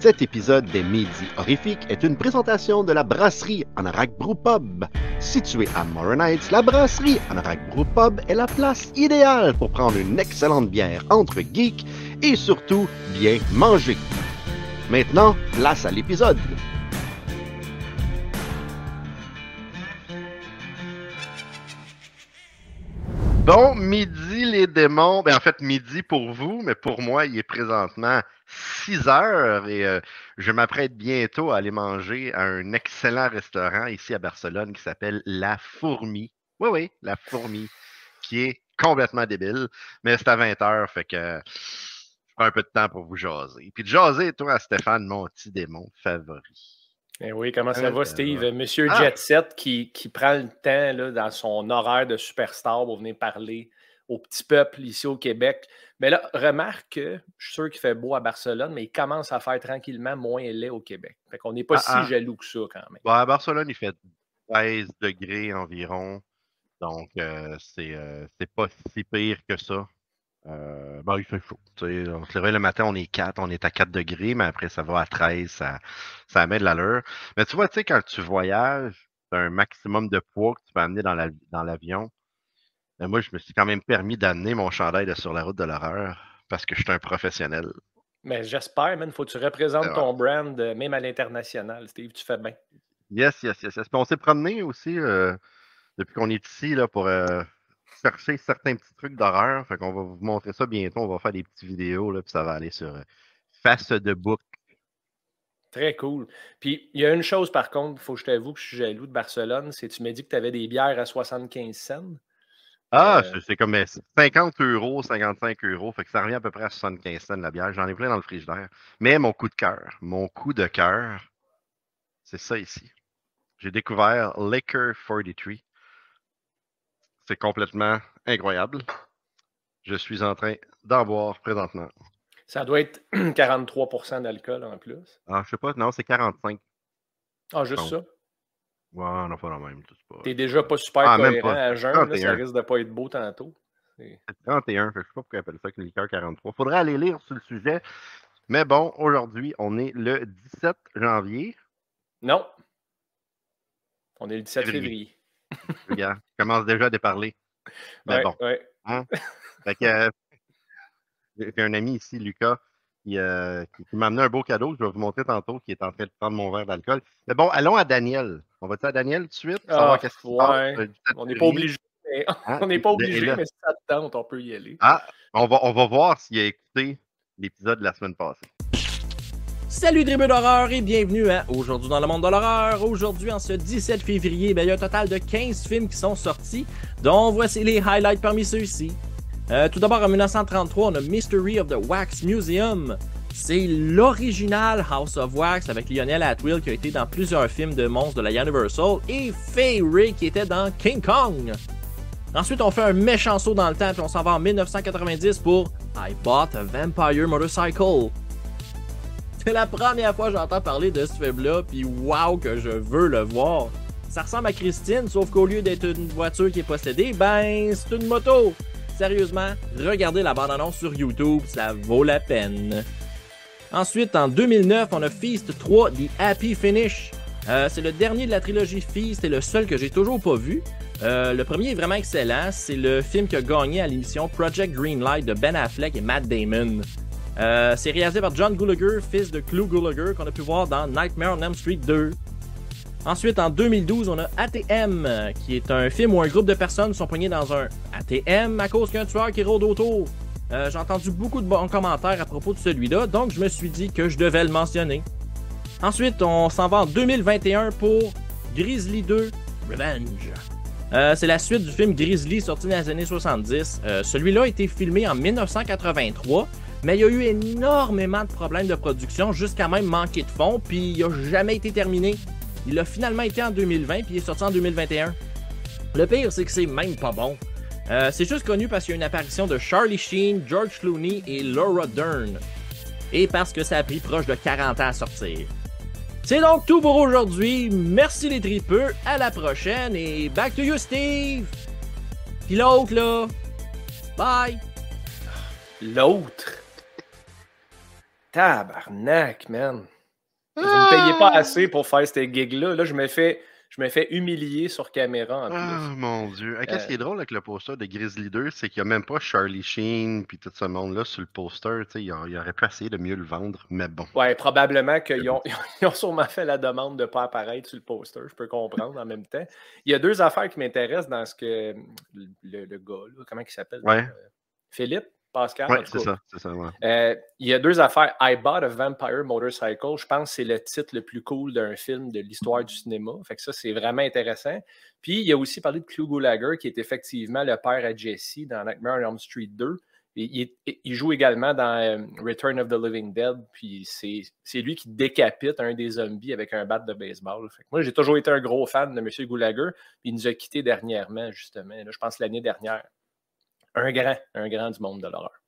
Cet épisode des Midi Horrifiques est une présentation de la brasserie Anorak Brew Pub. Située à Morin la brasserie Anorak Brew Pub est la place idéale pour prendre une excellente bière entre geeks et surtout bien manger. Maintenant, place à l'épisode. Bon, midi les démons. Ben, en fait, midi pour vous, mais pour moi, il est présentement 6 heures et euh, je m'apprête bientôt à aller manger à un excellent restaurant ici à Barcelone qui s'appelle La Fourmi. Oui, oui, La Fourmi, qui est complètement débile, mais c'est à 20 heures, fait que je prends un peu de temps pour vous jaser. Puis de jaser, toi, Stéphane, mon petit démon favori. Eh oui, comment ça va, Steve? Monsieur ah! Jet Set qui, qui, prend le temps là, dans son horaire de superstar pour venir parler au petit peuple ici au Québec. Mais là, remarque que je suis sûr qu'il fait beau à Barcelone, mais il commence à faire tranquillement moins laid au Québec. Fait qu'on n'est pas ah, si ah. jaloux que ça quand même. à Barcelone, il fait 13 degrés environ. Donc, euh, euh, c'est pas si pire que ça. Euh, ben, il fait chaud. C'est vrai, le matin, on est 4, on est à 4 degrés, mais après, ça va à 13, ça, ça met de l'allure. Mais tu vois, tu sais, quand tu voyages, tu as un maximum de poids que tu peux amener dans l'avion. La, moi, je me suis quand même permis d'amener mon chandail de sur la route de l'horreur parce que je suis un professionnel. Mais j'espère, man. Faut que tu représentes ton brand, euh, même à l'international, Steve. Tu fais bien. Yes, yes, yes. on s'est promené aussi euh, depuis qu'on est ici là, pour chercher certains petits trucs d'horreur. Fait qu'on va vous montrer ça bientôt. On va faire des petites vidéos, là, puis ça va aller sur euh, Face de Book. Très cool. Puis il y a une chose par contre, il faut que je t'avoue que je suis jaloux de Barcelone, c'est que tu m'as dit que tu avais des bières à 75 cents. Ah, euh, c'est comme 50 euros, 55 euros. Fait que ça revient à peu près à 75 cents la bière. J'en ai plein dans le frigidaire. Mais mon coup de cœur, mon coup de cœur, c'est ça ici. J'ai découvert Liquor 43. C'est complètement incroyable. Je suis en train d'en boire présentement. Ça doit être 43% d'alcool en plus. Ah, je sais pas, non, c'est 45. Ah, juste ça? Ouais, on pas la même. T'es déjà pas super ah, cohérent à jeun, ça risque de pas être beau tantôt. C'est 31, je sais pas pourquoi ils appellent ça une liqueur 43. Faudrait aller lire sur le sujet. Mais bon, aujourd'hui, on est le 17 janvier. Non. On est le 17 février. Regarde, je commence déjà à déparler. Mais bon. Hein? Euh, j'ai un ami ici, Lucas, euh, qui, m'a amené un beau cadeau que je vais vous montrer tantôt, qui est en train de prendre mon verre d'alcool. Mais bon, allons à Daniel. On va-tu à Daniel tout de suite? Ah, ouais. On n'est pas obligé. Hein? On n'est pas obligé, mais si ça te tente, on peut y aller. Ah, on va, on va voir s'il a écouté l'épisode de la semaine passée. Salut tribu d'horreur et bienvenue à Aujourd'hui dans le monde de l'horreur. Aujourd'hui, en ce 17 février, ben, il y a un total de 15 films qui sont sortis, dont voici les highlights parmi ceux-ci. Euh, tout d'abord, en 1933, on a Mystery of the Wax Museum. C'est l'original House of Wax avec Lionel Atwill qui a été dans plusieurs films de monstres de la Universal et Fay Ray qui était dans King Kong. Ensuite, on fait un méchant saut dans le temps puis on s'en va en 1990 pour I Bought a Vampire Motorcycle. C'est la première fois que j'entends parler de ce film-là, puis waouh que je veux le voir. Ça ressemble à Christine, sauf qu'au lieu d'être une voiture qui est possédée, ben c'est une moto. Sérieusement, regardez la bande-annonce sur YouTube, ça vaut la peine. Ensuite, en 2009, on a Feast 3 The Happy Finish. Euh, c'est le dernier de la trilogie Feast et le seul que j'ai toujours pas vu. Euh, le premier est vraiment excellent. C'est le film qui a gagné à l'émission Project Greenlight de Ben Affleck et Matt Damon. Euh, c'est réalisé par John Gallagher, fils de Clou Gallagher, qu'on a pu voir dans Nightmare on Elm Street 2. Ensuite, en 2012, on a ATM, qui est un film où un groupe de personnes sont poignées dans un ATM à cause qu'un tueur qui rôde autour. Euh, j'ai entendu beaucoup de bons commentaires à propos de celui-là, donc je me suis dit que je devais le mentionner. Ensuite, on s'en va en 2021 pour Grizzly 2 Revenge. Euh, c'est la suite du film Grizzly sorti dans les années 70. celui-là a été filmé en 1983 mais il y a eu énormément de problèmes de production, jusqu'à même manquer de fonds, puis il n'a jamais été terminé. Il a finalement été en 2020, puis il est sorti en 2021. Le pire, c'est que c'est même pas bon. Euh, c'est juste connu parce qu'il y a une apparition de Charlie Sheen, George Clooney et Laura Dern. Et parce que ça a pris proche de 40 ans à sortir. C'est donc tout pour aujourd'hui. Merci les tripeux. À la prochaine et back to you, Steve. Puis l'autre, là. Bye. L'autre. Tabarnak, man. Vous ne me payez pas ah! assez pour faire ces gigs-là. Là, je me fais je me fais humilier sur caméra en plus. Ah, mon Dieu. Qu'est-ce qui est euh drôle avec le poster de Grizzly 2, c'est qu'il n'y a même pas Charlie Sheen puis tout ce monde-là sur le poster. Il, aurait pu essayer de mieux le vendre, mais bon. Ouais, probablement qu'ils ont, ils ont sûrement fait la demande de ne pas apparaître sur le poster. Je peux comprendre en même temps. Il y a deux affaires qui m'intéressent dans ce que le, le gars, comment il s'appelle? Ouais. Euh, Philippe? Pascal. Oui, c'est ça. ça euh, il y a deux affaires. I Bought a Vampire Motorcycle, je pense que c'est le titre le plus cool d'un film de l'histoire du cinéma. Fait que ça, c'est vraiment intéressant. Puis, il a aussi parlé de Clu Gulager, qui est effectivement le père à Jesse dans Nightmare on Elm Street 2. il, joue également dans euh, Return of the Living Dead. Puis, c'est lui qui décapite un des zombies avec un bat de baseball. Fait que moi, j'ai toujours été un gros fan de M. Gulager. Puis, il nous a quittés dernièrement, justement. je pense l'année dernière un grand, un grand du monde de l'horreur.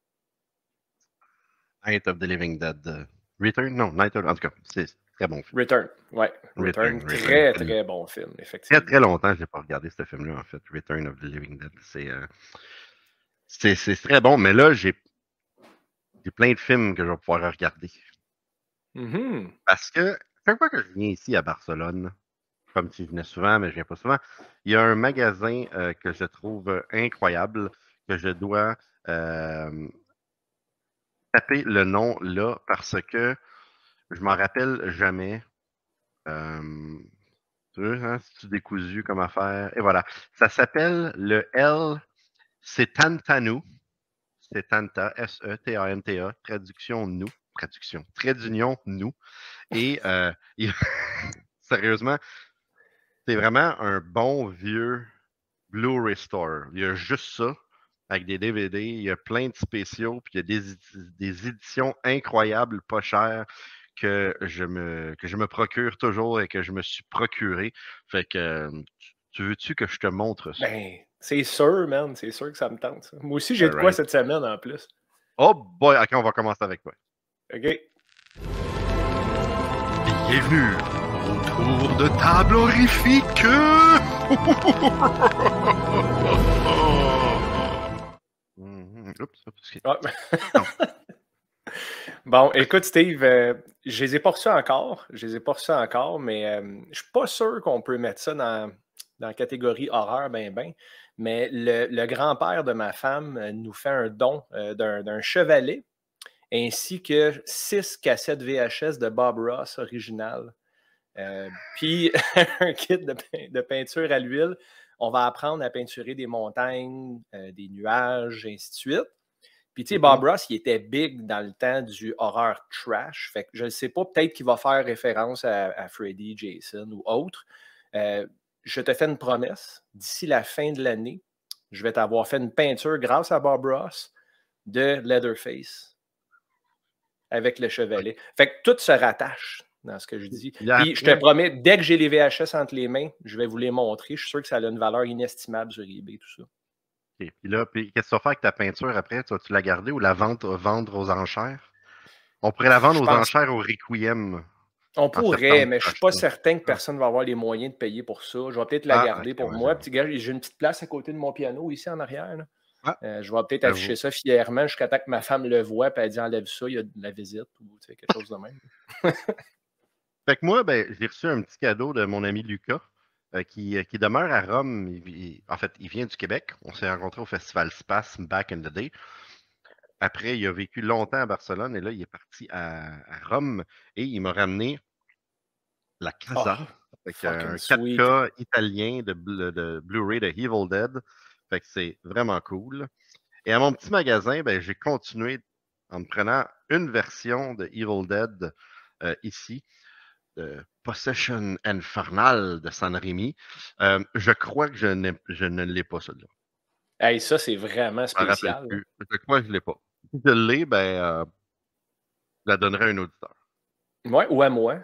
Night of the Living Dead. Euh, Return? Non, Night of... En tout cas, c'est très bon film. Return, ouais. Return, très, très bon film, effectivement. Très, très longtemps, je n'ai pas regardé ce film-là, en fait. Return of the Living Dead. Euh, c'est c'est très bon, mais là, j'ai plein de films que je vais pouvoir regarder. Mm-hmm. Parce que chaque fois que je viens ici à Barcelone, comme si je venais souvent, mais je viens pas souvent, il y a un magasin euh, que je trouve incroyable que je dois taper le nom là parce que je m'en rappelle jamais. tu veux, hein, si tu décousu comme affaire. Et voilà. Ça s'appelle le L. C'est Tantanu. C'est Tanta, S-E-T-A-N-T-A, traduction nous, traduction, trait d'union nous. Et euh, sérieusement, c'est vraiment un bon vieux Blu-ray Store. Il y a juste ça avec des DVD. Il y a plein de spéciaux, puis il y a des, éditions incroyables, pas chères, que je, me, que je me procure toujours et que je me suis procuré. Fait que tu veux-tu que je te montre ça? Ben, c'est sûr, man. C'est sûr que ça me tente. Moi aussi, j'ai de quoi cette semaine en plus. Oh boy, ok, on va commencer avec toi. OK. Bienvenue au tour de table horrifique! bon, écoute, Steve, euh, je les ai pas reçus encore. Je les ai pas reçus encore, mais je euh, je suis pas sûr qu'on peut mettre ça dans, la catégorie horreur, ben, ben. Mais le, grand-père de ma femme euh, nous fait un don d'un chevalet ainsi que six cassettes VHS de Bob Ross original. puis un kit de peinture à l'huile on va apprendre à peinturer des montagnes, euh, des nuages, ainsi de suite. Puis, tu sais, Bob mm-hmm. Ross, il était big dans le temps du horreur trash. Fait que je ne sais pas, peut-être qu'il va faire référence à, Freddy, Jason ou autre. Euh, je te fais une promesse. D'ici la fin de l'année, je vais t'avoir fait une peinture grâce à Bob Ross de Leatherface avec le chevalet. Fait que tout se rattache dans ce que je dis. Puis je te promets, dès que j'ai les VHS entre les mains, je vais vous les montrer. Je suis sûr que ça a une valeur inestimable sur eBay, tout ça. Puis là, puis qu'est-ce que tu vas faire avec ta peinture après? Tu vas-tu la garder ou la vendre, vendre aux enchères? On pourrait la vendre aux enchères au Requiem. On pourrait, mais je ne suis pas certain que personne va avoir les moyens de payer pour ça. Je vais peut-être la ah, garder pour moi. Petit gars, j'ai une petite place à côté de mon piano ici en arrière. Ah. Euh, je vais peut-être afficher ça fièrement jusqu'à temps que ma femme le voit et elle dit enlève ça, il y a de la visite ou quelque chose de même. Fait que moi, ben, j'ai reçu un petit cadeau de mon ami Lucas, euh, qui, euh, qui, demeure à Rome. en fait, il vient du Québec. On s'est rencontrés au Festival Spasme back in the day. Après, il a vécu longtemps à Barcelone et là, il est parti à, Rome et il m'a ramené la Casa, avec un 4K italien de, de Blu-ray de Evil Dead. Fait que c'est vraiment cool. Et à mon petit magasin, ben, j'ai continué en me prenant une version de Evil Dead euh, ici de Possession Infernal de San Remi. Euh, je crois que je, je ne l'ai pas, celui-là. Hey, ça, c'est vraiment spécial. Je crois que je ne l'ai pas. Si je l'ai, ben, euh, je la donnerai à un auditeur. Oui, ou à moi.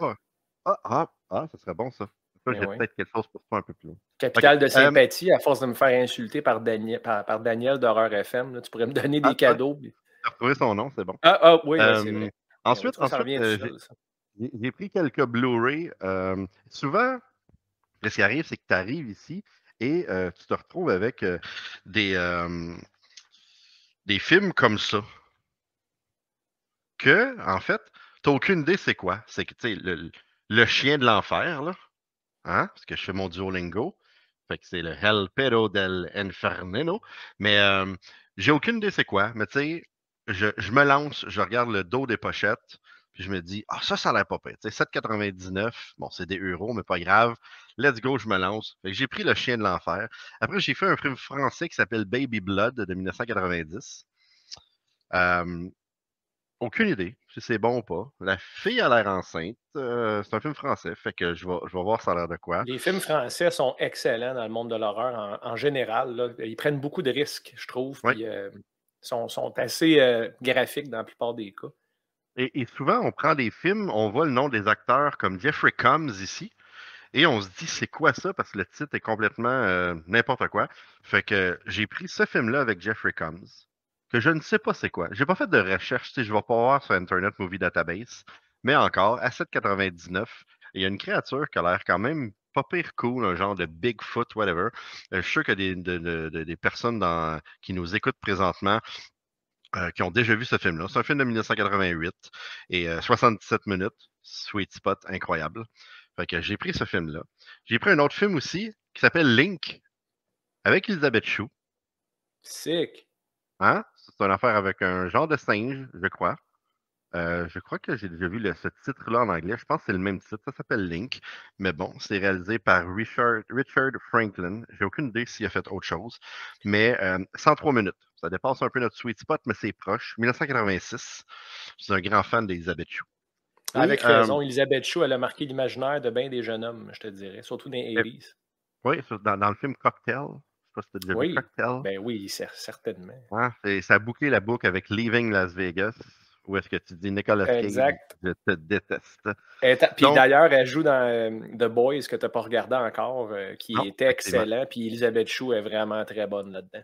Ah, ah, ah, ça serait bon, ça. Ben j'ai peut-être quelque chose pour toi un peu plus loin. Capital de euh, sympathie, à force de me faire insulter par Daniel, par, Daniel d'Horreur FM, tu pourrais me donner des ah, cadeaux. Tu as retrouvé son nom, c'est bon. Ah, ah oui, c'est vrai. Ensuite, ensuite j'ai pris quelques Blu-ray. Euh, souvent, ce qui arrive, c'est que tu arrives ici et euh, tu te retrouves avec euh, des, des films comme ça. que, en fait, tu n'as aucune idée c'est quoi. C'est que, tu sais, le, le, chien de l'enfer, là, hein, parce que je fais mon Duolingo, fait que c'est le Hell Pero del Infernino, mais j'ai aucune idée c'est quoi, mais tu sais, je, je, me lance, je regarde le dos des pochettes, puis je me dis, ah, ça, ça a l'air pas pire. 7,99, bon, c'est des euros, mais pas grave. Let's go, je me lance. j'ai pris le chien de l'enfer. Après, j'ai fait un film français qui s'appelle Baby Blood de 1990. aucune idée si c'est bon ou pas. La fille a l'air enceinte. Euh, c'est un film français, fait que je vais, je vais voir ça a l'air de quoi. Les films français sont excellents dans le monde de l'horreur en, général. Ils prennent beaucoup de risques, je trouve. Puis, euh, sont, sont, assez euh, graphiques dans la plupart des cas. Et, souvent, on prend des films, on voit le nom des acteurs comme Jeffrey Combs ici, et on se dit c'est quoi ça? Parce que le titre est complètement euh, n'importe quoi. Fait que j'ai pris ce film-là avec Jeffrey Combs, que je ne sais pas c'est quoi. J'ai pas fait de recherche, je vais pas voir sur Internet Movie Database, mais encore à 7,99, il y a une créature qui a l'air quand même pas pire cool, un genre de Bigfoot, whatever. Euh, je suis sûr que des, des personnes qui nous écoutent présentement euh, qui ont déjà vu ce film-là. C'est un film de 1988 et 77 euh, minutes. Sweet spot, incroyable. Fait que j'ai pris ce film-là. J'ai pris un autre film aussi qui s'appelle Link avec Elisabeth Chou. Sick. Hein? C'est une affaire avec un genre de singe, je crois. Euh, je crois que j'ai déjà vu ce titre-là en anglais. Je pense que c'est le même titre. Ça s'appelle Link. Mais bon, c'est réalisé par Richard, Richard Franklin. J'ai aucune idée s'il a fait autre chose. Mais 103 minutes. Ça dépasse un peu notre sweet spot, mais c'est proche. 1986. Je suis un grand fan d'Elisabeth Chou. Avec raison, Elisabeth Chou, elle a marqué l'imaginaire de bien des jeunes hommes, je te dirais, surtout dans les 80 Oui, dans, le film Cocktail. Je sais pas si oui. Ben oui, certainement. ça a bouclé la boucle avec Leaving Las Vegas. Où est-ce que tu dis Nicolas Cage, je te déteste. Puis d'ailleurs, elle joue dans euh, The Boys que tu n'as pas regardé encore, euh, qui était excellent. Puis Elisabeth Chou est vraiment très bonne là-dedans.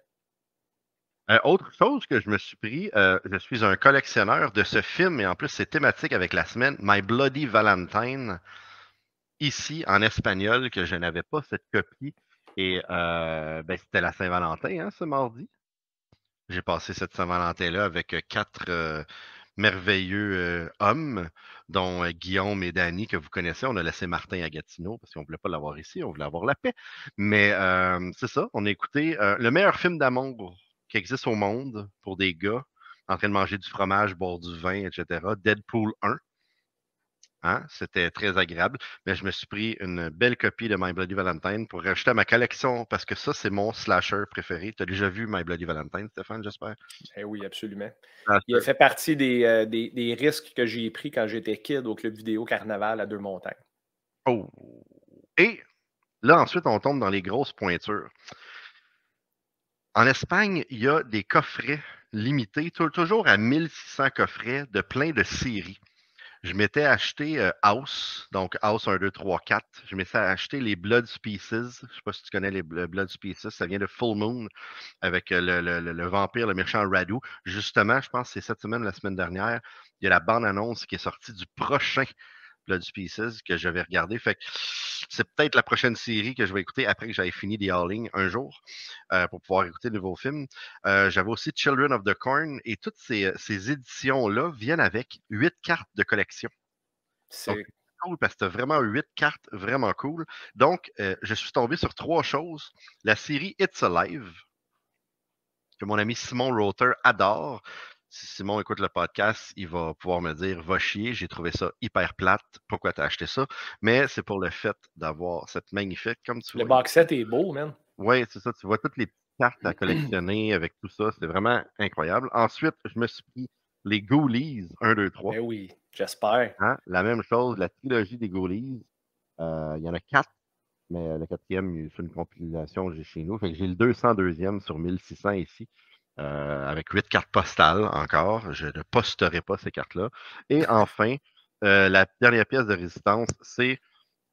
Euh, autre chose que je me suis pris, euh, je suis un collectionneur de ce film et en plus c'est thématique avec la semaine My Bloody Valentine, ici en espagnol, que je n'avais pas cette copie. Et euh, ben, c'était la Saint-Valentin, hein, ce mardi. J'ai passé cette Saint-Valentin-là avec quatre merveilleux hommes, dont Guillaume et Danny, que vous connaissez. On a laissé Martin à Gatineau parce qu'on ne voulait pas l'avoir ici, on voulait avoir la paix. Mais c'est ça, on a écouté le meilleur film d'amour qui existe au monde pour des gars en train de manger du fromage, boire du vin, etc. Deadpool 1. Hein? C'était très agréable. Mais je me suis pris une belle copie de My Bloody Valentine pour rajouter à ma collection parce que ça, c'est mon slasher préféré. Tu as déjà vu My Bloody Valentine, Stéphane, j'espère? Eh oui, absolument. Il a fait partie euh, des, des, risques que j'ai pris quand j'étais kid au club vidéo Carnaval à Deux-Montagnes. Oh! Et là, ensuite, on tombe dans les grosses pointures. En Espagne, il y a des coffrets limités, toujours à 1600 coffrets de plein de séries. Je m'étais acheté euh, House, donc House 1, 2, 3, 4. Je m'étais acheté les Blood Species. Je ne sais pas si tu connais les Blood Species. Ça vient de Full Moon avec euh, le, vampire, le méchant Radu. Justement, je pense que c'est cette semaine, la semaine dernière, il y a la bande-annonce qui est sortie du prochain Blood Species que je vais regarder. Fait c'est peut-être la prochaine série que je vais écouter après que j'aille fini The Howling un jour euh, pour pouvoir écouter le nouveau film. Euh, j'avais aussi Children of the Corn et toutes ces, éditions-là viennent avec huit cartes de collection. C'est cool parce que tu vraiment huit cartes vraiment cool. Donc, euh, je suis tombé sur trois choses. La série It's Alive, que mon ami Simon Roter adore si Simon écoute le podcast, il va pouvoir me dire Va chier, j'ai trouvé ça hyper plate, pourquoi tu as acheté ça? Mais c'est pour le fait d'avoir cette magnifique, comme tu Le box set est beau, man. Oui, c'est ça. Tu vois toutes les cartes à collectionner avec tout ça. C'est vraiment incroyable. Ensuite, je me suis pris les Ghoulies 1, 2, 3. Eh oui, j'espère. Hein, la même chose, la trilogie des Ghoulies. Euh, il y en a quatre, mais le quatrième, c'est une compilation j'ai chez nous. Fait que j'ai le 202e sur 1600 ici. Euh, avec huit cartes postales encore. Je ne posterai pas ces cartes-là. Et enfin, euh, la dernière pièce de résistance, c'est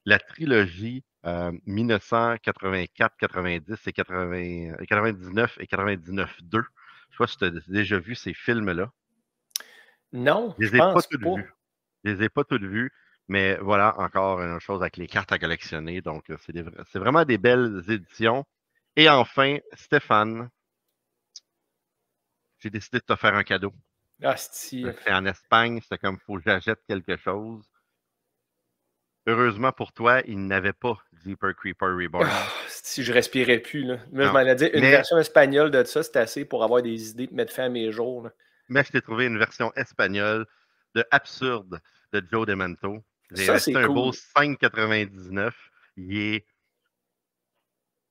la trilogie 1984, 90 et 99 et 99-2. Je ne sais pas si tu as déjà vu ces films-là. Non, je, ne les ai pas toutes vus. Je les ai pas toutes vues. Mais voilà, encore une chose avec les cartes à collectionner. Donc, c'est vraiment des belles éditions. Et enfin, Stéphane, j'ai décidé de te faire un cadeau. Ah, c'est en Espagne, c'était comme faut que j'achète quelque chose. Heureusement pour toi, il n'avait pas Jeeper Creeper Reborn. Ah, si je respirais plus, là. je m'en ai dit, une version espagnole de ça, c'est assez pour avoir des idées de mettre fin à mes jours. Mais je t'ai trouvé une version espagnole de Absurde de Joe Demento. J'ai acheté un beau 5,99. Il est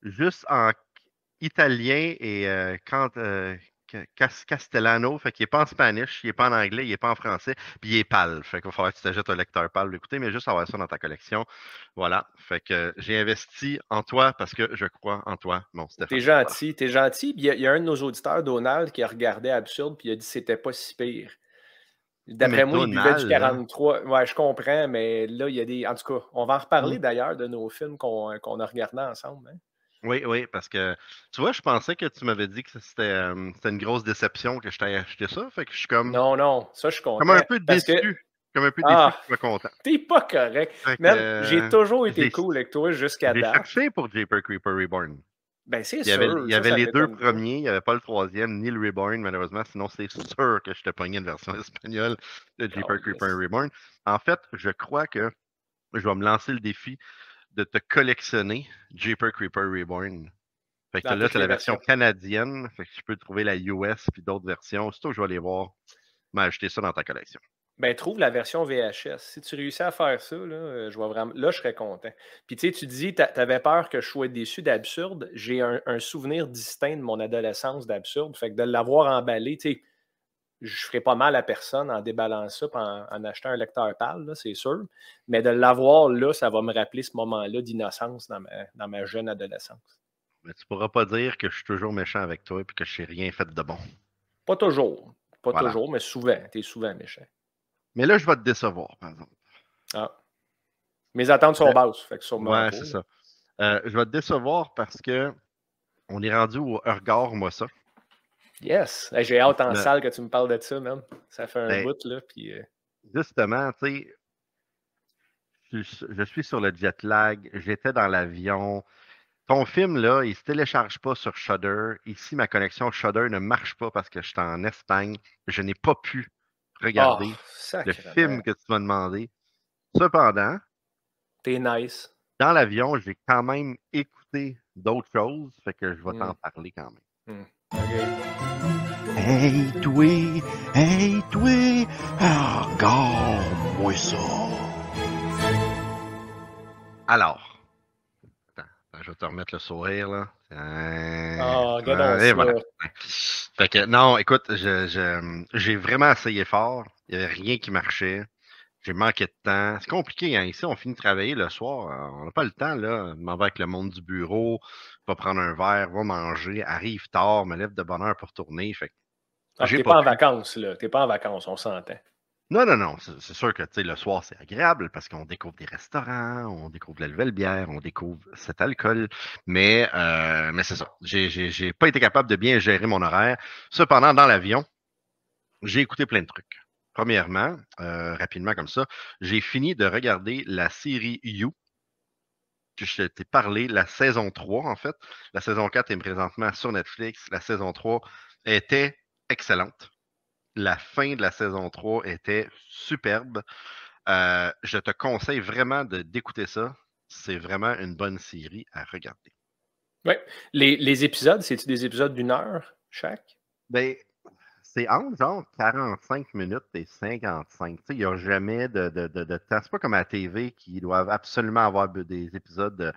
juste en italien et euh, quand, euh, Castellano, fait qu'il n'est pas en spanish, il n'est pas en anglais, il n'est pas en français, puis il est pâle. Fait qu'il va falloir que tu t'achètes un lecteur pâle l'écouter, mais juste avoir ça dans ta collection. Voilà. Fait que j'ai investi en toi parce que je crois en toi, mon Stéphane. T'es gentil, t'es gentil. Il y, a, un de nos auditeurs, Donald, qui a regardé Absurde, puis il a dit que c'était pas si pire. D'après moi, il buvait du 43. Ouais, je comprends, mais là, il y a des. En tout cas, on va en reparler mmh. d'ailleurs de nos films qu'on a regardés ensemble. Hein. Oui, oui, parce que tu vois, je pensais que tu m'avais dit que c'était une grosse déception que je t'ai acheté ça. Fait que je suis comme. Non, non, ça, je suis content. Comme un peu déçu. Comme un peu déçu, ah, je suis content. T'es pas correct. Même, j'ai toujours été cool avec toi jusqu'à date. J'ai cherché pour Japer Creeper Reborn. Ben, c'est sûr. il y avait les deux premiers, il n'y avait pas le troisième, ni le Reborn, malheureusement. Sinon, c'est sûr que je te pognais une version espagnole de Japer Creeper Reborn. En fait, je crois que je vais me lancer le défi de te collectionner Jeeper Creeper Reborn. Fait que là, c'est la version canadienne. Fait que tu peux trouver la US puis d'autres versions. Surtout que je vais aller voir, m'acheter ça dans ta collection. Ben, trouve la version VHS. Si tu réussis à faire ça, là, euh, je vois vraiment... là, je serais content. Puis, tu sais, tu dis, tu avais peur que je sois déçu d'absurde. J'ai un, un, souvenir distinct de mon adolescence d'absurde. Fait que de l'avoir emballé, tu sais, je ne ferai pas mal à personne en déballant ça en, en achetant un lecteur pâle, c'est sûr. Mais de l'avoir là, ça va me rappeler ce moment-là d'innocence dans ma, jeune adolescence. Mais tu ne pourras pas dire que je suis toujours méchant avec toi et que je n'ai rien fait de bon. Pas toujours. Pas toujours, mais souvent. Tu es souvent méchant. Mais là, je vais te décevoir, par exemple. Ah. Mes attentes sont basses. Fait ouais, c'est ça. Euh, je vais te décevoir parce que on est rendu au regard, moi, ça. Yes. J'ai hâte en salle que tu me parles de ça, même. Ça fait un ben, bout, là. Puis, euh, Justement, tu sais, je, suis sur le jet lag, j'étais dans l'avion. Ton film, là, il ne se télécharge pas sur Shudder. Ici, ma connexion Shudder ne marche pas parce que je suis en Espagne. Je n'ai pas pu regarder oh, le film que tu m'as demandé. Cependant, t'es nice. Dans l'avion, j'ai quand même écouté d'autres choses, fait que je vais t'en hmm. parler quand même. Hmm. Hey, toi, hey, toi, regarde-moi ça. Alors, attends, je vais te remettre le sourire, là. Oh, regarde voilà. Fait que, non, écoute, j'ai vraiment essayé fort. Il n'y avait rien qui marchait. J'ai manqué de temps. C'est compliqué, hein. Ici, on finit de travailler le soir. On n'a pas le temps, là. On va avec le monde du bureau, va prendre un verre, va manger, arrive tard, me lève de bonne heure pour tourner. Fait t'es pas, en vacances, là. T'es pas en vacances, on s'entend. Non, non, non. C'est sûr que le soir, c'est agréable parce qu'on découvre des restaurants, on découvre la nouvelle bière, on découvre cet alcool. Mais, euh, mais c'est ça. J'ai pas été capable de bien gérer mon horaire. Cependant, dans l'avion, j'ai écouté plein de trucs. Premièrement, euh, rapidement comme ça, j'ai fini de regarder la série You. Je t'ai parlé, la saison 3, en fait. La saison 4 est présentement sur Netflix. La saison 3 était excellente. La fin de la saison 3 était superbe. Euh, je te conseille vraiment d'écouter ça. C'est vraiment une bonne série à regarder. Oui. Les, les épisodes, c'est-tu des épisodes d'une heure chaque? Ben, c'est entre genre 45 minutes et 55. Il n'y a jamais de, de, de, temps. C'est pas comme à la TV qui doivent absolument avoir des épisodes de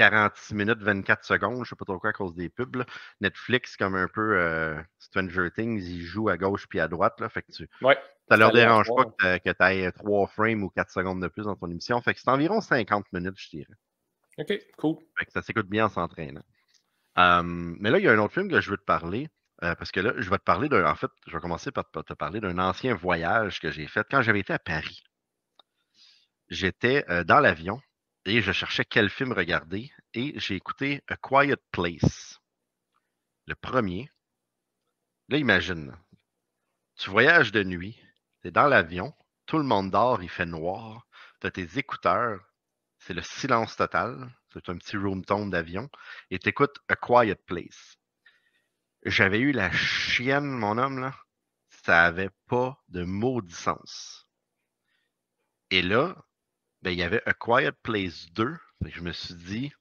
46 minutes, 24 secondes. Je ne sais pas trop quoi à cause des pubs. Netflix, comme un peu euh, Stranger Things, ils jouent à gauche puis à droite. Là, fait que tu, ouais, ça leur dérange pas que tu aies 3 frames ou 4 secondes de plus dans ton émission. Fait que c'est environ 50 minutes, je dirais. OK, cool. Fait que ça s'écoute bien en s'entraînant. mais là, il y a un autre film que je veux te parler. Euh, parce que là, je vais te parler d'un. En fait, je vais commencer par te parler d'un ancien voyage que j'ai fait quand j'avais été à Paris. J'étais euh, dans l'avion et je cherchais quel film regarder et j'ai écouté A Quiet Place. Le premier. Là, imagine. Tu voyages de nuit, tu es dans l'avion, tout le monde dort, il fait noir, tu as tes écouteurs, c'est le silence total, c'est un petit room tone d'avion, et tu écoutes A Quiet Place. J'avais eu la chienne, mon homme, là. ça avait pas de maudit sens. Et là, ben, il y avait A Quiet Place 2. je me suis dit,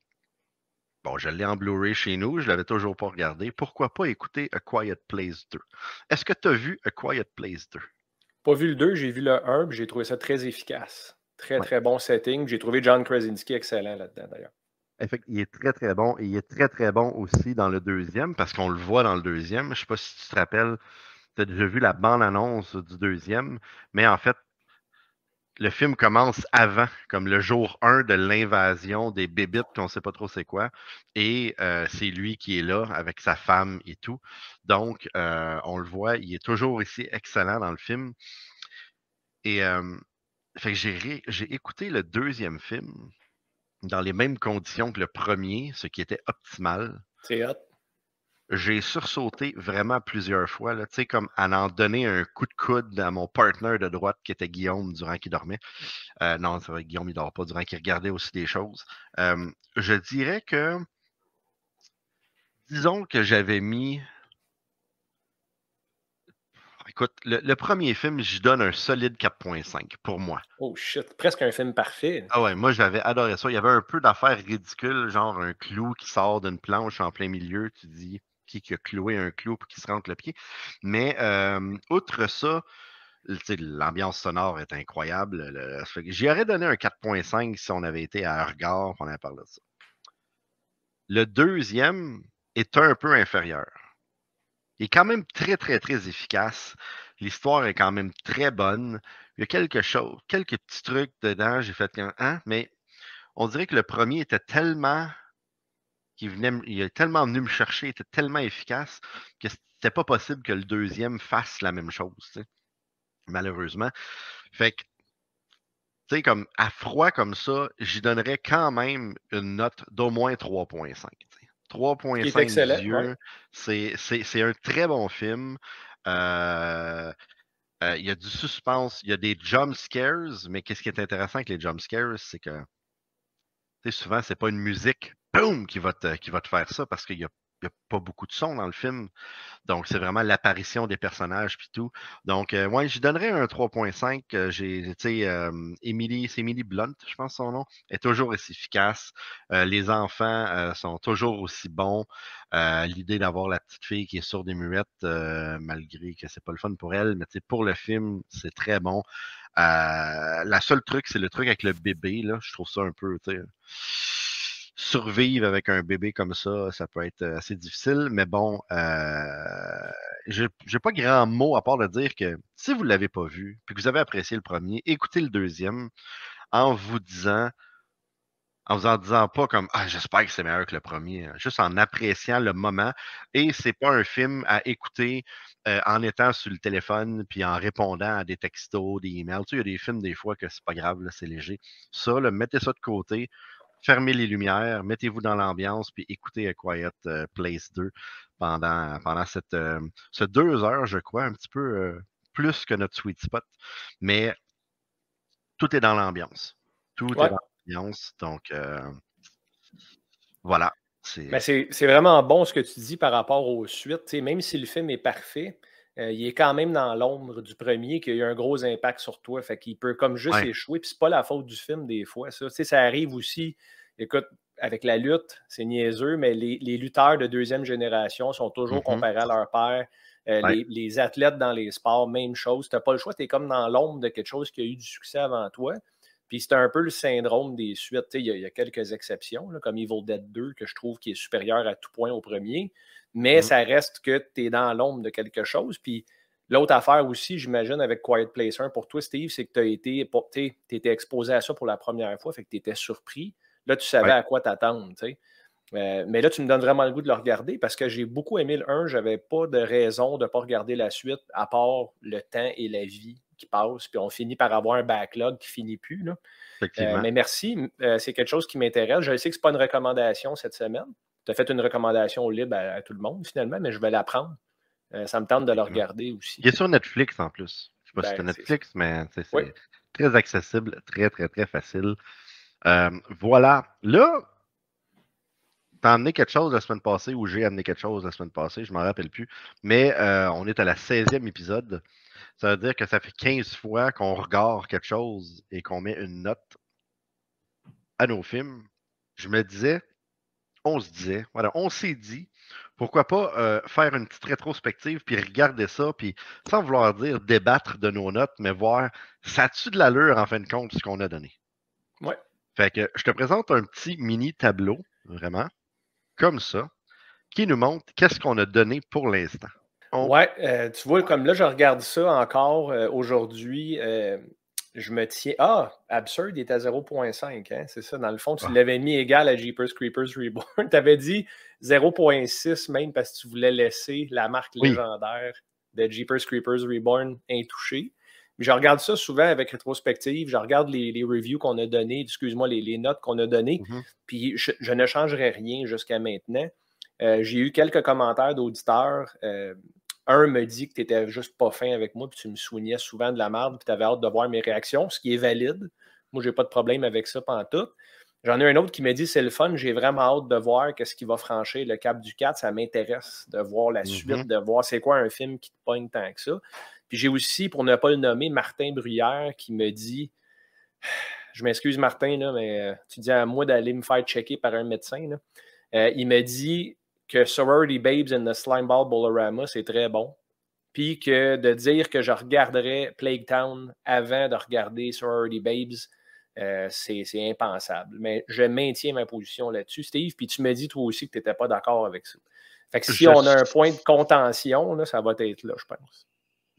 bon, je l'ai en Blu-ray chez nous, je l'avais toujours pas regardé. Pourquoi pas écouter A Quiet Place 2? Est-ce que tu as vu A Quiet Place 2? Pas vu le 2, j'ai vu le 1, j'ai trouvé ça très efficace. Très, très bon setting. J'ai trouvé John Krasinski excellent là-dedans, d'ailleurs. Il est très, très bon. Et il est très, très bon aussi dans le deuxième, parce qu'on le voit dans le deuxième. Je ne sais pas si tu te rappelles, tu as déjà vu la bande-annonce du deuxième, mais en fait, le film commence avant, comme le jour 1 de l'invasion des bébites, qu'on ne sait pas trop c'est quoi. Et euh, c'est lui qui est là avec sa femme et tout. Donc, euh, on le voit, il est toujours aussi excellent dans le film. Et euh, j'ai écouté le deuxième film dans les mêmes conditions que le premier, ce qui était optimal. C'est hot. J'ai sursauté vraiment plusieurs fois, tu sais, comme à en donner un coup de coude à mon partenaire de droite qui était Guillaume durant qu'il dormait. Euh, non, c'est vrai, Guillaume, il dort pas durant qu'il regardait aussi des choses. Euh, je dirais que, disons que j'avais mis Écoute, le, premier film, je donne un solide 4.5 pour moi. Oh shit, presque un film parfait. Ah ouais, moi j'avais adoré ça. Il y avait un peu d'affaires ridicules, genre un clou qui sort d'une planche en plein milieu. Tu dis qui, a cloué un clou pour qu'il se rentre le pied. Mais outre ça, l'ambiance sonore est incroyable. J'y aurais donné un 4.5 si on avait été à regard on avait parlé de ça. Le deuxième est un peu inférieur. Il est quand même très, très, très efficace. L'histoire est quand même très bonne. Il y a quelque chose, quelques petits trucs dedans. J'ai fait un hein, mais on dirait que le premier était tellement. Qui venait, il est tellement venu me chercher, il était tellement efficace que c'était pas possible que le deuxième fasse la même chose, malheureusement. Fait que, tu sais, comme à froid comme ça, j'y donnerais quand même une note d'au moins 3.5. 3.5 yeux. C'est un très bon film. Euh, euh, il y a du suspense, il y a des jump scares, mais qu'est-ce qui est intéressant avec les jump scares, c'est que souvent, c'est pas une musique boom, qui va te, qui va te faire ça parce qu'il y a n'y a pas beaucoup de son dans le film. Donc, c'est vraiment l'apparition des personnages puis tout. Donc, euh, ouais, je donnerais un 3.5. Euh, j'ai, tu sais, euh, Emily, c'est Emily Blunt, je pense son nom, est toujours aussi efficace. les enfants sont toujours aussi bons. L'idée d'avoir la petite fille qui est sourde des muettes, malgré que c'est pas le fun pour elle, mais pour le film, c'est très bon. la seule truc, c'est le truc avec le bébé, là. Je trouve ça un peu, tu sais survivre avec un bébé comme ça, ça peut être assez difficile. Mais bon, euh, j'ai pas grand mot à part de dire que si vous ne l'avez pas vu, puis que vous avez apprécié le premier, écoutez le deuxième en vous disant, en vous en disant pas comme Ah, j'espère que c'est meilleur que le premier, hein, juste en appréciant le moment. Et c'est pas un film à écouter euh, en étant sur le téléphone puis en répondant à des textos, des emails. Tu il y a des films des fois que c'est pas grave, c'est léger. Ça, mettez ça de côté fermez les lumières, mettez-vous dans l'ambiance, puis écoutez A Quiet euh, Place 2 pendant, pendant cette, euh, ce deux heures, je crois, un petit peu euh, plus que notre sweet spot. Mais tout est dans l'ambiance. Tout est dans l'ambiance. Donc, voilà. C'est vraiment bon ce que tu dis par rapport aux suites. même si le film est parfait, il est quand même dans l'ombre du premier qui a eu un gros impact sur toi. Fait qu'il peut comme juste échouer. Puis c'est pas la faute du film des fois. Ça, ça arrive aussi. Écoute, avec la lutte, c'est niaiseux, mais les, lutteurs de deuxième génération sont toujours mm-hmm. comparés à leur père. Euh, les, athlètes dans les sports, même chose. Tu n'as pas le choix, tu es comme dans l'ombre de quelque chose qui a eu du succès avant toi. Puis c'est un peu le syndrome des suites. Il y, a quelques exceptions, comme Evil Dead 2, que je trouve qui est supérieur à tout point au premier mais ça reste que tu es dans l'ombre de quelque chose. Puis l'autre affaire aussi, j'imagine, avec Quiet Place 1 pour toi, Steve, c'est que tu as été étais exposé à ça pour la première fois, fait que tu étais surpris. Là, tu savais à quoi t'attendre. Euh, mais là, tu me donnes vraiment le goût de le regarder parce que j'ai beaucoup aimé le 1. Je n'avais pas de raison de ne pas regarder la suite à part le temps et la vie qui passent. Puis on finit par avoir un backlog qui finit plus. Là. Euh, mais merci. Euh, c'est quelque chose qui m'intéresse. Je sais que ce n'est pas une recommandation cette semaine tu as fait une recommandation libre à, tout le monde finalement, mais je vais la prendre. Euh, ça me tente de le regarder aussi. Il est sur Netflix en plus. Je ne sais pas si c'est ben, Netflix, mais c'est très accessible, très, très, très facile. Euh, voilà. Là, T'as amené quelque chose la semaine passée ou j'ai amené quelque chose la semaine passée, je m'en rappelle plus. Mais euh, on est à la 16e épisode. Ça veut dire que ça fait 15 fois qu'on regarde quelque chose et qu'on met une note à nos films. Je me disais, on se disait, voilà, on s'est dit, pourquoi pas euh, faire une petite rétrospective, puis regarder ça, puis sans vouloir dire débattre de nos notes, mais voir, ça a-tu de l'allure en fin de compte ce qu'on a donné? Ouais. Fait que je te présente un petit mini tableau, vraiment, comme ça, qui nous montre qu'est-ce qu'on a donné pour l'instant. Ouais, euh, tu vois, comme là, je regarde ça encore euh, aujourd'hui. Euh, je me tiens. Ah, Absurd, il est à 0.5. Hein? C'est ça. Dans le fond, tu ah. l'avais mis égal à Jeepers Creepers Reborn. tu avais dit 0.6 même parce que tu voulais laisser la marque légendaire de Jeepers Creepers Reborn intouchée. Je regarde ça souvent avec rétrospective. Je regarde les, reviews qu'on a données, excuse-moi, les, notes qu'on a données. Mm-hmm. Puis je, ne changerai rien jusqu'à maintenant. J'ai eu quelques commentaires d'auditeurs un me dit que tu n'étais juste pas fin avec moi, puis tu me soignais souvent de la merde, puis tu avais hâte de voir mes réactions, ce qui est valide. Moi, j'ai pas de problème avec ça pendant tout. J'en ai un autre qui me dit c'est le fun, j'ai vraiment hâte de voir qu'est-ce qui va franchir le cap du 4. Ça m'intéresse de voir la suite, mm-hmm. de voir c'est quoi un film qui te pogne tant que ça. Puis j'ai aussi, pour ne pas le nommer, Martin Bruyère qui me dit Je m'excuse, Martin, là, mais euh, tu dis à moi d'aller me faire checker par un médecin. Euh, il me dit que Sorority Babes in the Slimeball Bolorama, c'est très bon. Puis que de dire que je regarderais Plague Town avant de regarder Sorority Babes, euh, c'est impensable. Mais je maintiens ma position là-dessus, Steve. Puis tu me dis toi aussi que tu n'étais pas d'accord avec ça. Fait que si on a un point de contention, là, ça va être là, je pense.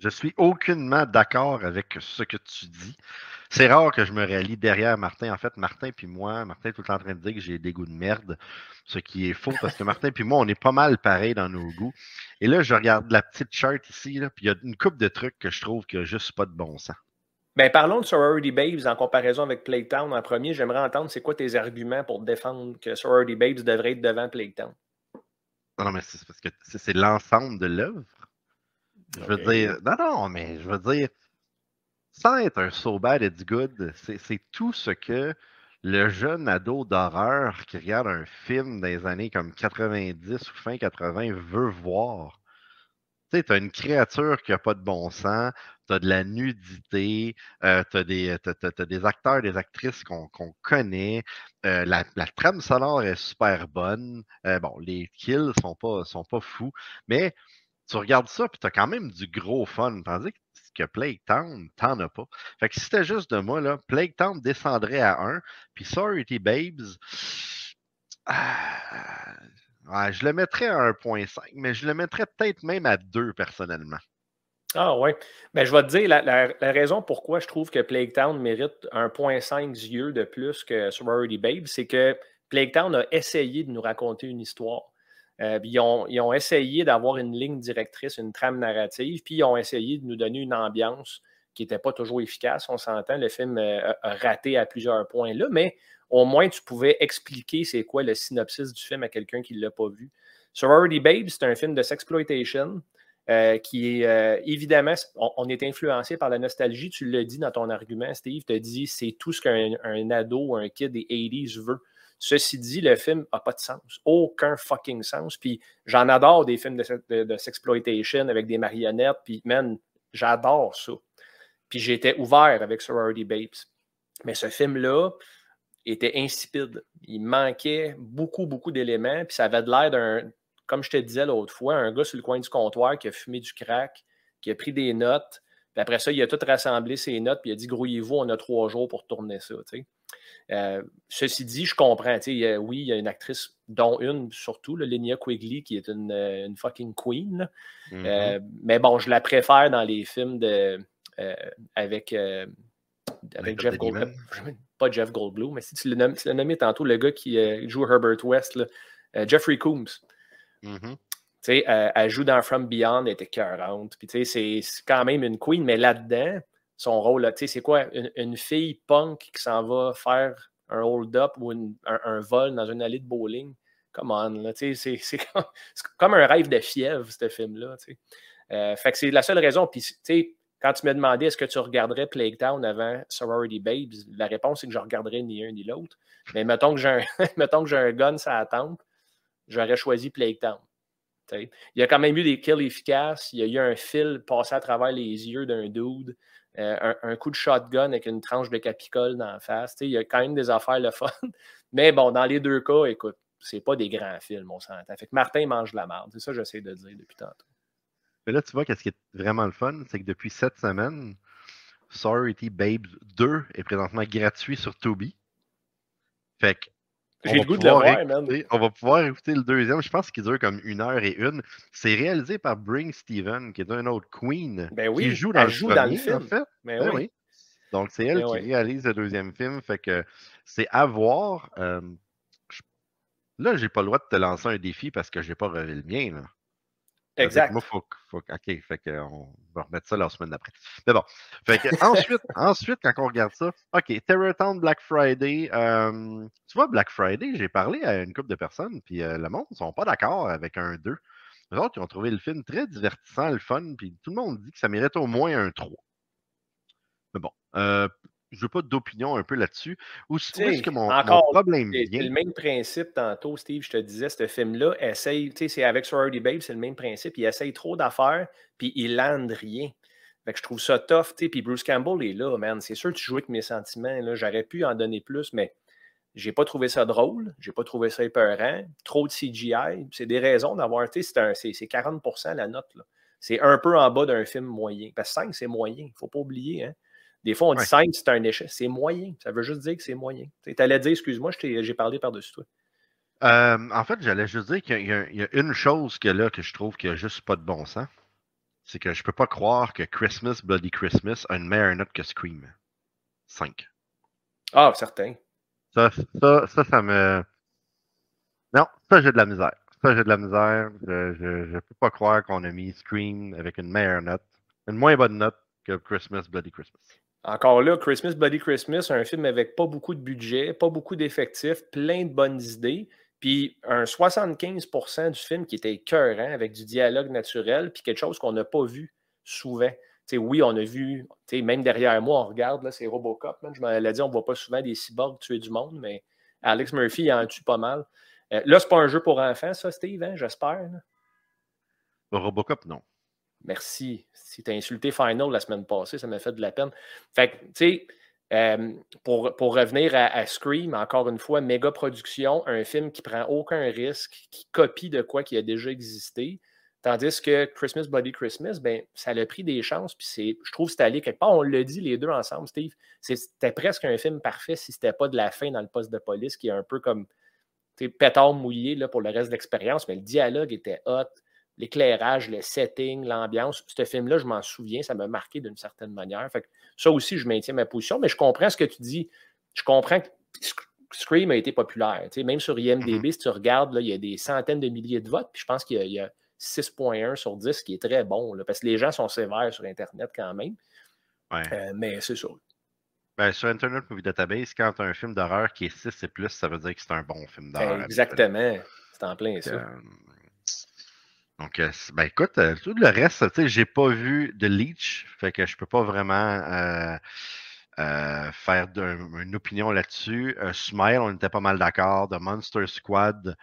Je suis aucunement d'accord avec ce que tu dis. C'est rare que je me rallie derrière Martin. En fait, Martin puis moi, Martin est tout le temps en train de dire que j'ai des goûts de merde, ce qui est faux parce que Martin puis moi, on est pas mal pareil dans nos goûts. Et là, je regarde la petite charte ici, là, puis il y a une coupe de trucs que je trouve qu'il n'y a juste pas de bon sens. Ben, parlons de Sorority Babes en comparaison avec Plague Town en premier. J'aimerais entendre c'est quoi tes arguments pour défendre que Sorority Babes devrait être devant Plague Town. Non, mais c'est parce que c'est l'ensemble de l'œuvre. Je veux dire, non, non, mais je veux dire, sans être un so bad it's good, c'est tout ce que le jeune ado d'horreur qui regarde un film des années comme 90 ou fin 80 veut voir. Tu sais, tu as une créature qui n'a pas de bon sens, tu as de la nudité, euh, tu as, des acteurs, des actrices qu'on connaît, euh, la, trame sonore est super bonne. Euh, bon, les kills sont sont pas fous, mais tu regardes ça, puis tu as quand même du gros fun. Tandis que Plague Town, t'en as pas. Fait que si c'était juste de moi, là, Plague Town descendrait à 1, puis Sorority Babes, ah, je le mettrais à 1.5, mais je le mettrais peut-être même à 2 personnellement. Ah ouais. Ben, je vais te dire la, raison pourquoi je trouve que Plague Town mérite 1.5 yeux de plus que Sorority Babes, c'est que Plague Town a essayé de nous raconter une histoire. Euh, ils, ont, essayé d'avoir une ligne directrice, une trame narrative, puis ils ont essayé de nous donner une ambiance qui n'était pas toujours efficace. On s'entend, le film euh, a raté à plusieurs points là, mais au moins tu pouvais expliquer c'est quoi le synopsis du film à quelqu'un qui ne l'a pas vu. Sorority Babe, c'est un film de sexploitation. Euh, qui est évidemment, on, est influencé par la nostalgie. Tu l'as dit dans ton argument, Steve, tu as dit c'est tout ce qu'un ado ou un kid des 80s veut. Ceci dit, le film n'a pas de sens. Aucun fucking sens. Puis j'en adore des films de, sexploitation avec des marionnettes. Puis, man, j'adore ça. Puis j'étais ouvert avec Sorority Babes. Mais ce film-là était insipide. Il manquait beaucoup, beaucoup d'éléments. Puis ça avait de l'air d'un, comme je te disais l'autre fois, un gars sur le coin du comptoir qui a fumé du crack, qui a pris des notes. Puis après ça, il a tout rassemblé ses notes. Puis il a dit Grouillez-vous, on a trois jours pour tourner ça. Euh, ceci dit, je comprends. oui, il y a une actrice, dont une surtout, Linnea Quigley, qui est une, euh, fucking queen. Mm-hmm. Euh, mais bon, je la préfère dans les films de, avec, avec Jeff Goldblum. Pas Jeff Goldblum, mais si tu l'as nommé, tantôt, le gars qui joue Herbert West, Jeffrey Coombs. Mm-hmm. elle joue dans From Beyond, elle était écœurante. Puis c'est quand même une queen, mais là-dedans, son rôle. Tu sais, c'est quoi? Une, fille punk qui s'en va faire un hold-up ou un, vol dans une allée de bowling? Come on, là, c'est, c'est comme, un rêve de fièvre, ce film-là. Euh, fait que c'est la seule raison. Puis, tu sais, quand tu me demandais est-ce que tu regarderais Plague Town avant Sorority Babes, la réponse c'est que je regarderais ni un ni l'autre. Mais mettons que j'ai un, mettons que j'ai un j'aurais choisi Plague Town. Il y a quand même eu des kills efficaces. Il y a eu un fil passé à travers les yeux d'un dude. Euh, un, coup de shotgun avec une tranche de capicole dans la face. il y a quand même des affaires le fun. Mais bon, dans les deux cas, écoute, c'est pas des grands films, on s'entend. Fait que Martin mange la merde. C'est ça que j'essaie de dire depuis tantôt. Mais là, tu vois, qu'est-ce qui est vraiment le fun, c'est que depuis cette semaine, Sorority Babes 2 est présentement gratuit sur Toby. Fait que j'ai le goût de le voir, man. On va pouvoir écouter le deuxième. Je pense qu'il dure comme une heure et une. C'est réalisé par Bring Steven, qui est un autre Queen. Ben oui, qui joue dans, le, joue dans le film. En fait. Ben, ben oui. Donc, c'est elle ben qui réalise le deuxième film. Fait que c'est à voir. Euh, là, j'ai pas le droit de te lancer un défi parce que j'ai pas revu le mien. Là. Exact. Moi, faut, faut, OK, fait qu'on va remettre ça la semaine d'après. Mais bon. Fait que, ensuite, ensuite, quand on regarde ça, OK, Terror Town Black Friday. Euh, tu vois, Black Friday, j'ai parlé à une couple de personnes, puis euh, le monde ne sont pas d'accord avec un 2. Les autres, ils ont trouvé le film très divertissant, le fun, puis tout le monde dit que ça mérite au moins un 3. Mais bon, euh, je veux pas d'opinion un peu là-dessus. Où, est-ce que mon, problème vient? C'est le même principe tantôt, Steve, je te disais, ce film-là, essaye, tu sais, c'est avec Sorority Babe, c'est le même principe, il essaye trop d'affaires, puis il lande rien. Fait que je trouve ça tough, tu sais, puis Bruce Campbell est là, man. C'est sûr que tu joues avec mes sentiments, là. J'aurais pu en donner plus, mais j'ai pas trouvé ça drôle, j'ai pas trouvé ça épeurant, trop de CGI, c'est des raisons d'avoir, tu sais, c'est 40% la note, là. C'est un peu en bas d'un film moyen. Parce que 5, c'est moyen, faut pas oublier, hein. Des fois, on dit 5, c'est un échec. C'est moyen. Ça veut juste dire que c'est moyen. Tu allais dire, excuse-moi, j'ai parlé par-dessus toi. Euh, en fait, j'allais juste dire qu'il y, a une chose que là que je trouve qu'il n'y a juste pas de bon sens. C'est que je peux pas croire que Christmas, Bloody Christmas a une meilleure note que Scream. 5. Ah, certain. Ça, ça, ça, ça me. Non, ça, j'ai de la misère. Ça, j'ai de la misère. Je ne peux pas croire qu'on a mis Scream avec une meilleure note. Une moins bonne note que Christmas, Bloody Christmas. Encore là, Christmas, Bloody Christmas, un film avec pas beaucoup de budget, pas beaucoup d'effectifs, plein de bonnes idées, puis un 75% du film qui était écœurant, avec du dialogue naturel, puis quelque chose qu'on n'a pas vu souvent. oui, on a vu, même derrière moi, on regarde, là, c'est Robocop. Je m'en dit, on ne voit pas souvent des cyborgs tuer du monde, mais Alex Murphy il en tue pas mal. Euh, là, c'est pas un jeu pour enfants, ça, Steve, hein, j'espère. Robocop, non. Merci. Si tu as insulté Final la semaine passée, ça m'a fait de la peine. Fait que, tu sais, euh, pour, pour, revenir à, Scream, encore une fois, méga production, un film qui prend aucun risque, qui copie de quoi qui a déjà existé. Tandis que Christmas Body Christmas, ben, ça a pris des chances, puis je trouve que c'est allé quelque part. On l'a dit les deux ensemble, Steve. C'était presque un film parfait si c'était pas de la fin dans le poste de police, qui est un peu comme pétard mouillé là, pour le reste de l'expérience, mais le dialogue était hot l'éclairage, le setting, l'ambiance. Ce film-là, je m'en souviens, ça m'a marqué d'une certaine manière. Fait ça aussi, je maintiens ma position, mais je comprends ce que tu dis. Je comprends que Scream a été populaire. même sur IMDB, mm-hmm. si tu regardes, là, il y a des centaines de milliers de votes, puis je pense qu'il y a, 6.1 sur 10, qui est très bon, parce que les gens sont sévères sur Internet quand même. Euh, mais c'est ça. Ben, sur Internet Movie Database, quand tu as un film d'horreur qui est 6 et plus, ça veut dire que c'est un bon film d'horreur. Exactement. C'est en plein ça. Euh, donc, euh, ben écoute, euh, tout le reste, tu sais, j'ai pas vu de Leech, fait que je peux pas vraiment euh, faire une opinion là-dessus. Smile, on était pas mal d'accord. The Monster Squad,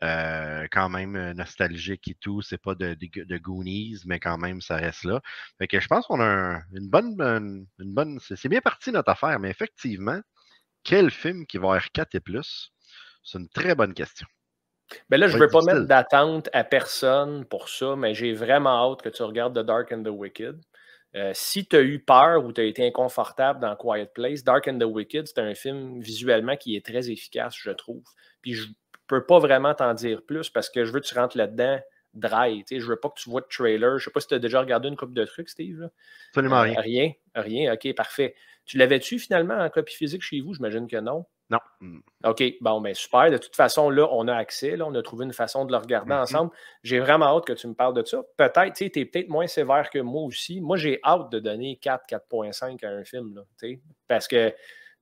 quand même nostalgique et tout. C'est pas de, de, Goonies, mais quand même, ça reste là. Fait que je pense qu'on a une bonne. Une, bonne c'est bien parti notre affaire, mais effectivement, quel film qui va être 4 et plus? C'est une très bonne question. Ben là, je ne veux pas mettre d'attente à personne pour ça, mais j'ai vraiment hâte que tu regardes The Dark and the Wicked. Euh, si tu as eu peur ou tu as été inconfortable dans Quiet Place, Dark and the Wicked, c'est un film visuellement qui est très efficace, je trouve. Puis je ne peux pas vraiment t'en dire plus parce que je veux que tu rentres là-dedans dry. Je ne veux pas que tu vois de trailer. Je ne sais pas si tu as déjà regardé une coupe de trucs, Steve. Absolument euh, rien. Rien. Rien. OK, parfait. Tu l'avais-tu finalement en copie physique chez vous? J'imagine que non. Non. OK, bon, ben super. De toute façon, là, on a accès. Là, on a trouvé une façon de le regarder mm-hmm. ensemble. J'ai vraiment hâte que tu me parles de ça. Peut-être, tu es peut-être moins sévère que moi aussi. Moi, j'ai hâte de donner 4, 4.5 à un film, là, parce que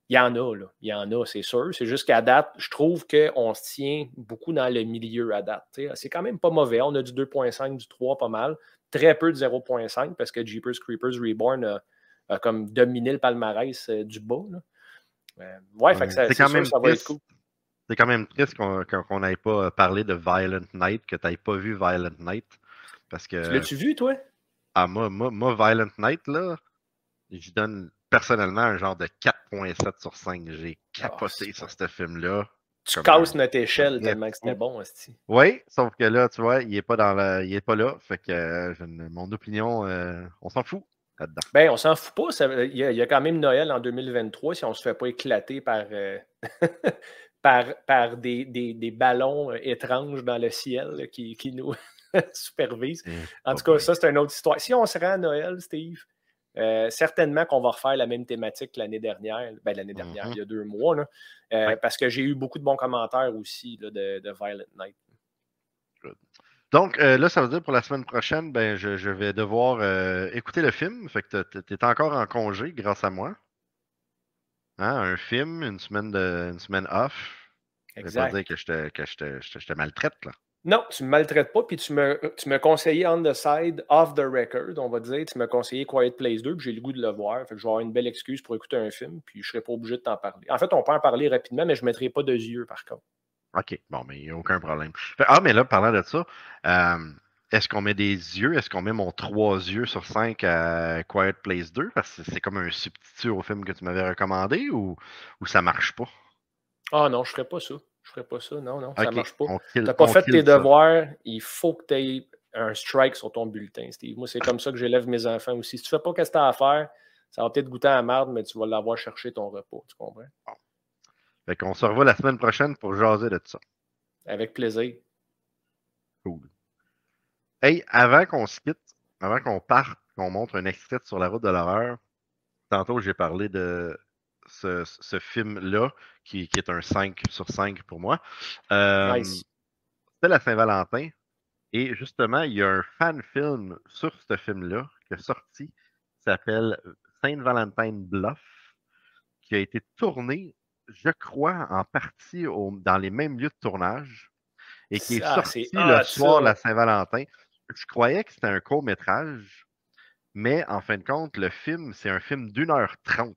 il y en a, là. Il y en a, c'est sûr. C'est juste qu'à date, je trouve qu'on se tient beaucoup dans le milieu à date. C'est quand même pas mauvais. On a du 2.5, du 3, pas mal. Très peu de 0.5 parce que Jeepers Creepers Reborn a, comme dominé le palmarès euh, du bas. Là. Ouais, fait que ça, c'est quand même ça va être cool. c'est quand même triste qu'on n'ait pas parlé de Violent Night, que tu n'aies pas vu Violent Night. Parce que. L'as-tu vu, toi? Ah, moi, moi, moi, Violent Night, là, je donne personnellement un genre de 4.7 sur 5. J'ai ah, capoté sur ce film-là. Tu casses notre échelle tellement que c'était bon, aussi. Oui, sauf que là, tu vois, il n'est pas, dans il est pas là. Fait que euh, mon opinion, euh, on s'en fout là-dedans. Ben, on s'en fout pas. il, y a, quand même Noël en 2023 si on ne se fait pas éclater par, euh, par, par des, des, des, ballons étranges dans le ciel qui, qui, nous supervisent. En tout cas, ça, c'est une autre histoire. Si on se rend à Noël, Steve, euh, certainement qu'on va refaire la même thématique l'année dernière, ben, l'année dernière, mm-hmm. il y a deux mois, euh, parce que j'ai eu beaucoup de bons commentaires aussi de, de, Violent Night. Donc euh, là, ça veut dire pour la semaine prochaine, ben, je, vais devoir écouter le film. Fait que tu es encore en congé grâce à moi. Hein, un film, une semaine, de, une semaine off. Exact. Ça veut dire que je te, que je te, je te maltraite, là. Non, tu ne me maltraites pas, puis tu me, tu me conseillais on the side, off the record, on va dire. Tu me conseillais Quiet Place 2, puis j'ai le goût de le voir. Fait que je vais avoir une belle excuse pour écouter un film, puis je ne serai pas obligé de t'en parler. En fait, on peut en parler rapidement, mais je ne mettrai pas de yeux, par contre. OK, bon, mais il n'y a aucun problème. Ah, mais là, parlant de ça, euh, est-ce qu'on met des yeux? Est-ce qu'on met mon 3 yeux sur 5 à Quiet Place 2? Parce que c'est comme un substitut au film que tu m'avais recommandé ou, ou ça marche pas? Ah non, je ne ferais pas ça. Je ferais pas ça. Non, non, ça ne marche pas. Tu n'as pas fait tes devoirs. Il faut que tu aies un strike sur ton bulletin, Steve. Moi, c'est comme ça que j'élève mes enfants aussi. Si tu ne fais pas ce que tu as à faire, ça va peut-être goûter à la marde, mais tu vas l'avoir cherché ton repas. Tu comprends? Bon. Fait qu'on se revoit la semaine prochaine pour jaser de tout ça. Avec plaisir. Cool. Hey, avant qu'on se quitte, avant qu'on parte, qu'on montre un extrait sur la route de l'horreur, tantôt j'ai parlé de ce, film-là, qui, est un 5 sur 5 pour moi. Euh, C'était la Saint-Valentin. Et justement, il y a un fan film sur ce film-là qui est sorti, qui s'appelle Saint-Valentin Bluff, qui a été tourné, je crois, en partie dans les mêmes lieux de tournage et qui est sorti le soir de la Saint-Valentin. Je croyais que c'était un court métrage, mais en fin de compte, le film, c'est un film d'une heure trente.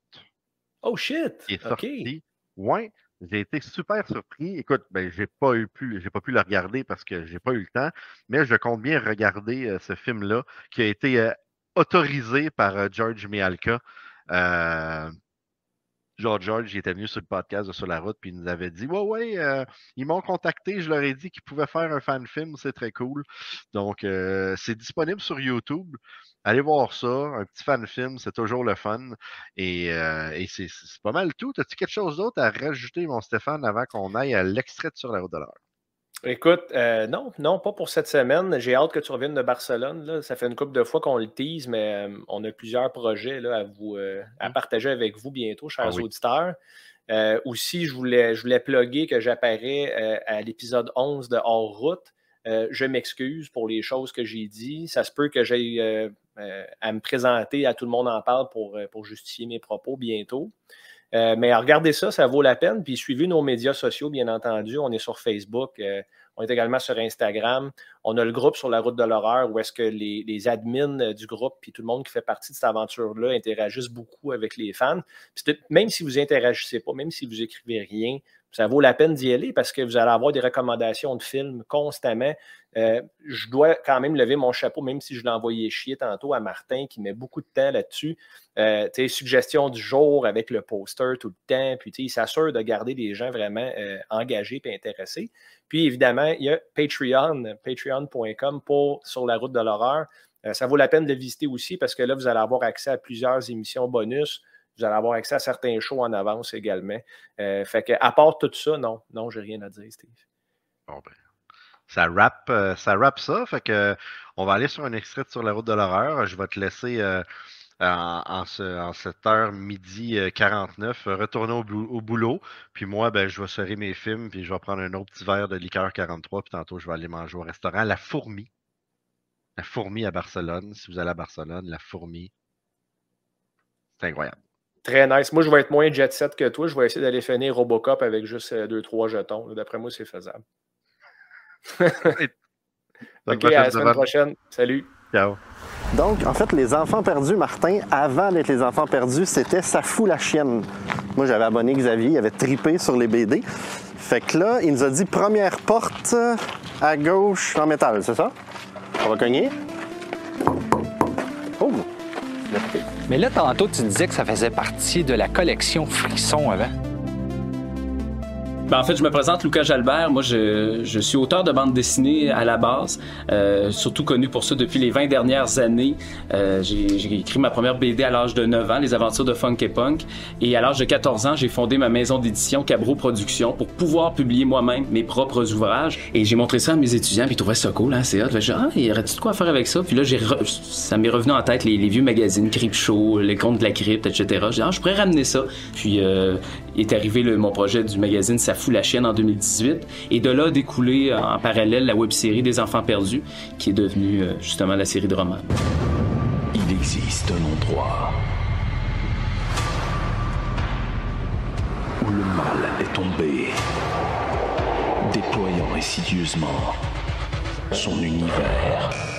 Oh shit! Qui est sorti. Ouais, j'ai été super surpris. Écoute, ben, j'ai pas eu pu, j'ai pas pu le regarder parce que j'ai pas eu le temps, mais je compte bien regarder euh, ce film-là qui a été euh, autorisé par euh, George Mialka. George George, il était venu sur le podcast de Sur la route, puis il nous avait dit Ouais, ouais, ils m'ont contacté, je leur ai dit qu'ils pouvaient faire un fan film, c'est très cool. Donc, c'est disponible sur YouTube. Allez voir ça, un petit fan film, c'est toujours le fun. Et, euh, c'est pas mal tout. As-tu quelque chose d'autre à rajouter, mon Stéphane, avant qu'on aille à l'extrait sur la route de l'heure? Écoute, euh, non, non, pas pour cette semaine. J'ai hâte que tu reviennes de Barcelone. Ça fait une couple de fois qu'on le tease, mais euh, on a plusieurs projets là, à, vous, à mmh. partager avec vous bientôt, chers ah auditeurs. aussi, je voulais, je voulais plugger que j'apparais à l'épisode 11 de Hors Route. je m'excuse pour les choses que j'ai dit. Ça se peut que j'aille euh, à me présenter, à tout le monde en parle pour, euh, pour justifier mes propos bientôt. Euh, mais regardez ça, ça vaut la peine. Puis suivez nos médias sociaux, bien entendu. On est sur Facebook, on est également sur Instagram. On a le groupe sur la route de l'horreur où est-ce que les, les, admins du groupe puis tout le monde qui fait partie de cette aventure-là interagissent beaucoup avec les fans. même si vous interagissez pas, même si vous écrivez rien, ça vaut la peine d'y aller parce que vous allez avoir des recommandations de films constamment. Euh, je dois quand même lever mon chapeau, même si je l'ai envoyé chier tantôt à Martin qui met beaucoup de temps là-dessus. Euh, suggestions du jour avec le poster tout le temps. Puis il s'assure de garder des gens vraiment euh, engagés et intéressés. Puis évidemment, il y a Patreon, pour Sur la route de l'horreur. Euh, ça vaut la peine de visiter aussi parce que là, vous allez avoir accès à plusieurs émissions bonus. Vous allez avoir accès à certains shows en avance également. Euh, fait que, à part tout ça, non, non, j'ai rien à dire, Steve. Bon, ben, ça rappe, euh, ça ça. Fait que, on va aller sur un extrait de Sur la route de l'horreur. Je vais te laisser euh, en, cette heure midi 49 retourner au, boulot. Puis moi, ben, je vais serrer mes films, puis je vais prendre un autre petit verre de liqueur 43. Puis tantôt, je vais aller manger au restaurant La Fourmi. La Fourmi à Barcelone. Si vous allez à Barcelone, La Fourmi. C'est incroyable. Très nice. Moi, je vais être moins jet set que toi. Je vais essayer d'aller finir Robocop avec juste 2-3 euh, jetons. D'après moi, c'est faisable. ok, à la semaine prochaine. Salut. Ciao. Donc, en fait, les enfants perdus, Martin, avant d'être les enfants perdus, c'était Ça fout la chienne. Moi, j'avais abonné Xavier, il avait tripé sur les BD. Fait que là, il nous a dit première porte à gauche en métal, c'est ça? On va cogner? Oh! Mais là, tantôt, tu disais que ça faisait partie de la collection Frisson avant. Ben, en fait, je me présente Lucas Jalbert. Moi, je, je suis auteur de bande dessinée à la base, euh, surtout connu pour ça depuis les 20 dernières années. Euh, j'ai écrit ma première BD à l'âge de 9 ans, Les aventures de Funk et Punk. Et à l'âge de 14 ans, j'ai fondé ma maison d'édition Cabro Productions pour pouvoir publier moi-même mes propres ouvrages. Et j'ai montré ça à mes étudiants, puis ils trouvaient ça cool, hein, c'est hot. J'ai ah, il y aurait-tu de quoi faire avec ça? Puis là, j'ai ça m'est revenu en tête les, les vieux magazines Crip Show, Les Contes de la Crypte, etc. J'ai dit, ah, je pourrais ramener ça. Puis euh, est arrivé mon projet du magazine Ça fout la chienne en 2018. Et de là a découlé euh, en parallèle la web-série des enfants perdus, qui est devenue euh, justement la série de romans. Il existe un endroit où le mal est tombé, déployant insidieusement son univers.